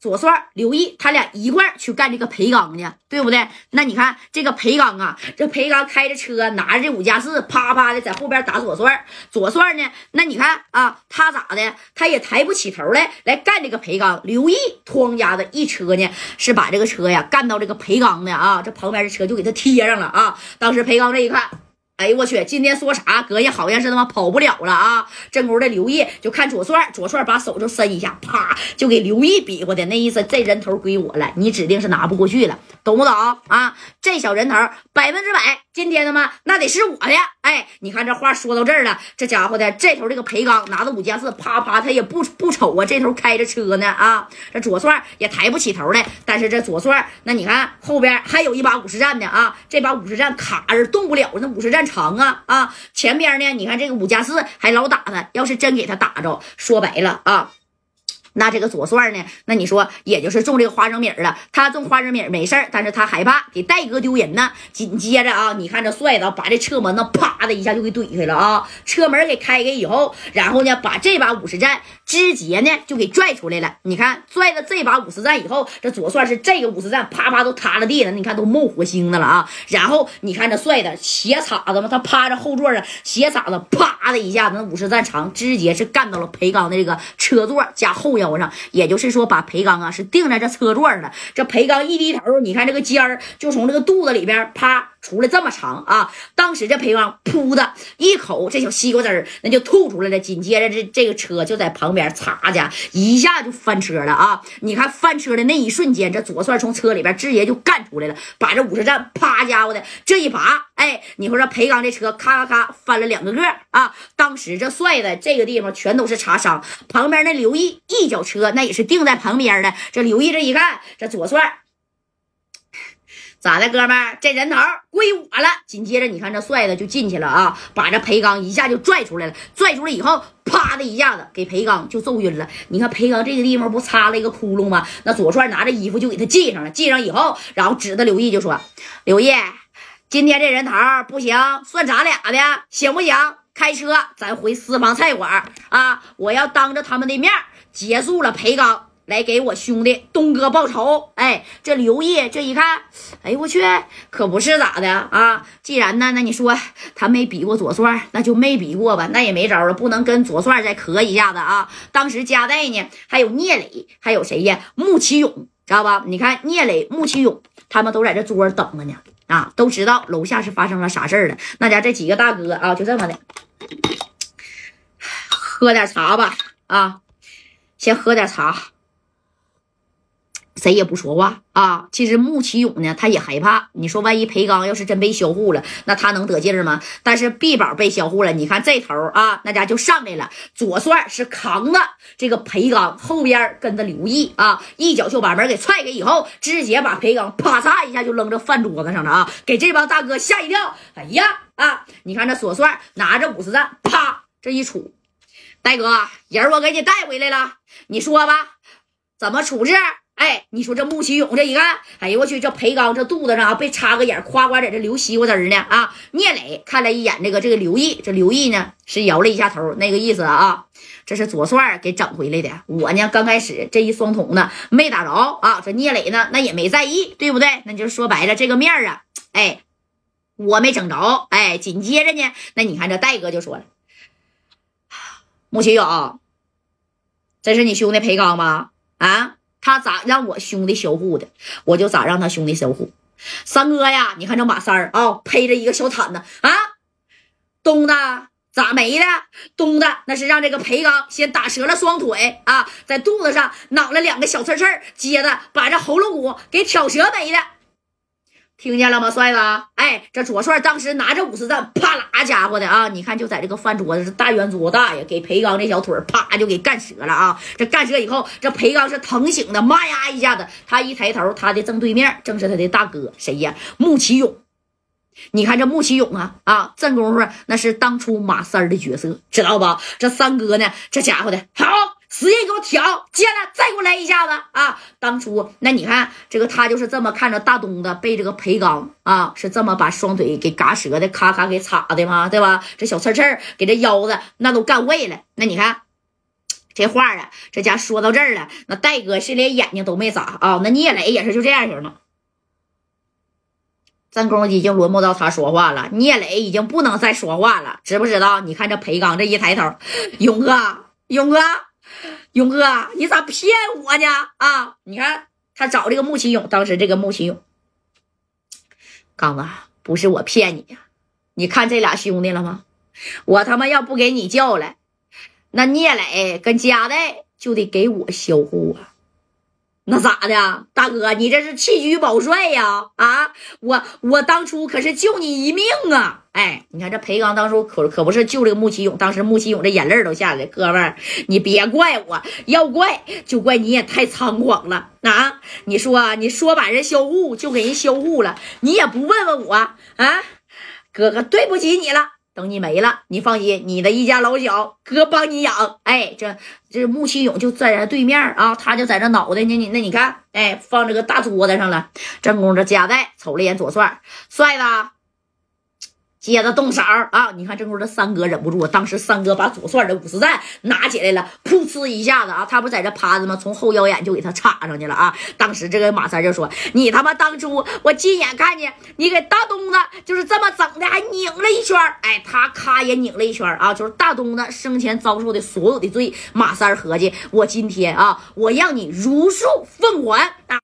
左帅、刘毅他俩一块去干这个裴刚去，对不对？那你看这个裴刚啊，这裴刚开着车，拿着这五加四，啪啪的在后边打左帅。左帅呢，那你看啊，他咋的？他也抬不起头来，来干这个裴刚。刘毅哐家的一车呢，是把这个车呀干到这个裴刚的啊，这旁边的车就给他贴上了啊。当时裴刚这一看。哎呦我去！今天说啥，哥也好像是他妈跑不了了啊！正屋的刘毅就看左帅，左帅把手就伸一下，啪就给刘毅比划的那意思，这人头归我了，你指定是拿不过去了，懂不懂啊？这小人头百分之百，今天他妈那得是我的！哎，你看这话说到这儿了，这家伙的这头这个裴刚拿着五加四，啪啪他也不不瞅啊，这头开着车呢啊！这左帅也抬不起头来，但是这左帅那你看后边还有一把五十战呢啊，这把五十战卡着动不了，那五十战。长啊啊！前边呢？你看这个五加四还老打他，要是真给他打着，说白了啊。那这个左帅呢？那你说也就是种这个花生米了。他种花生米没事但是他害怕给戴哥丢人呢。紧接着啊，你看这帅子把这车门呢啪的一下就给怼开了啊！车门给开开以后，然后呢把这把五十战直接呢就给拽出来了。你看拽了这把五十战以后，这左帅是这个五十战啪啪都塌了地了。你看都冒火星子了啊！然后你看这帅的斜叉子嘛，他趴着后座上斜叉子啪的一下子，那五十战长直接是干到了裴刚的这个车座加后。腰上，也就是说，把裴刚啊是定在这车座上了。这裴刚一低头，你看这个尖儿就从这个肚子里边啪出来这么长啊！当时这裴刚噗的一口这小西瓜汁儿那就吐出来了。紧接着这这个车就在旁边擦家一下就翻车了啊！你看翻车的那一瞬间，这左帅从车里边直接就干出来了，把这五十站啪家伙的这一拔，哎，你说这裴刚这车咔咔咔翻了两个个啊！当时这帅的这个地方全都是擦伤，旁边那刘毅一。脚车那也是定在旁边的，这刘毅这一看，这左帅咋的，哥们儿，这人头归我了。紧接着你看这帅的就进去了啊，把这裴刚一下就拽出来了，拽出来以后，啪的一下子给裴刚就揍晕了。你看裴刚这个地方不擦了一个窟窿吗？那左帅拿着衣服就给他系上了，系上以后，然后指着刘毅就说：“刘毅，今天这人头不行，算咱俩的，行不行？开车咱回私房菜馆啊，我要当着他们的面。”结束了，裴刚来给我兄弟东哥报仇。哎，这刘毅这一看，哎我去，可不是咋的啊？既然呢，那你说他没比过左帅，那就没比过吧，那也没招了，不能跟左帅再磕一下子啊。当时加代呢，还有聂磊，还有谁呀？穆奇勇，知道吧？你看聂磊、穆奇勇，他们都在这桌等着呢，啊，都知道楼下是发生了啥事儿了。那家这几个大哥啊，就这么的，喝点茶吧，啊。先喝点茶，谁也不说话啊。其实穆启勇呢，他也害怕。你说万一裴刚要是真被销户了，那他能得劲儿吗？但是毕宝被销户了，你看这头啊，那家就上来了。左帅是扛着这个裴刚，后边跟着刘毅啊，一脚就把门给踹开，以后直接把裴刚啪嚓一下就扔这饭桌子上了啊，给这帮大哥吓一跳。哎呀啊！你看这左帅拿着五十弹，啪这一杵。大哥，人我给你带回来了，你说吧，怎么处置？哎，你说这穆启勇这一看，哎呦我去，这裴刚这肚子上啊被插个眼，夸夸在这流西瓜汁呢啊！聂磊看了一眼这个这个刘毅，这刘毅呢是摇了一下头，那个意思啊，这是左帅给整回来的。我呢刚开始这一双筒呢没打着啊，这聂磊呢那也没在意，对不对？那就说白了这个面啊，哎，我没整着，哎，紧接着呢，那你看这戴哥就说了。穆启勇，这是你兄弟裴刚吗？啊，他咋让我兄弟销户的，我就咋让他兄弟销户。三哥呀，你看这马三儿啊，披着一个小毯子啊，东的咋没的？东的那是让这个裴刚先打折了双腿啊，在肚子上挠了两个小刺刺，接着把这喉咙骨给挑折没了。听见了吗，帅子？哎，这左帅当时拿着五十弹，啪啦家伙的啊！你看，就在这个饭桌子大圆桌大爷给裴刚这小腿啪就给干折了啊！这干折以后，这裴刚是疼醒的，妈呀一下子，他一抬头，他的正对面正是他的大哥，谁呀？穆启勇。你看这穆启勇啊啊，这功夫那是当初马三的角色，知道吧？这三哥呢，这家伙的好。使劲给我挑，接着再给我来一下子啊！当初那你看这个他就是这么看着大东子被这个裴刚啊是这么把双腿给嘎折的，咔咔给插的嘛，对吧？这小刺刺给这腰子那都干坏了。那你看。这话啊，这家说到这儿了，那戴哥是连眼睛都没眨啊。那聂磊也是就这样型的。正宫已经轮不到他说话了，聂磊已经不能再说话了，知不知道？你看这裴刚这一抬头，勇哥，勇哥，勇哥，你咋骗我呢？啊，你看他找这个穆启勇，当时这个穆启勇，刚子不是我骗你呀，你看这俩兄弟了吗？我他妈要不给你叫来，那聂磊跟佳代就得给我销户啊。那咋的，大哥，你这是弃车保帅呀？啊，我我当初可是救你一命啊！哎，你看这裴刚当初可可不是救这个穆奇勇，当时穆奇勇这眼泪都下来。哥们，你别怪我，要怪就怪你也太猖狂了啊！你说你说把人销户就给人销户了，你也不问问我啊？哥哥，对不起你了。等你没了，你放心，你的一家老小，哥帮你养。哎，这这穆启勇就在咱对面啊，他就在这脑袋呢。你那你看，哎，放这个大桌子上了。正宫这夹带瞅了眼左帅，帅子。接着动手啊！你看，这会儿这三哥忍不住，当时三哥把左帅的五十赞拿起来了，噗呲一下子啊，他不在这趴着吗？从后腰眼就给他插上去了啊！当时这个马三就说：“你他妈当初我亲眼看见你给大东子就是这么整的，还拧了一圈哎，他咔也拧了一圈啊！就是大东子生前遭受的所有的罪，马三合计，我今天啊，我让你如数奉还啊！”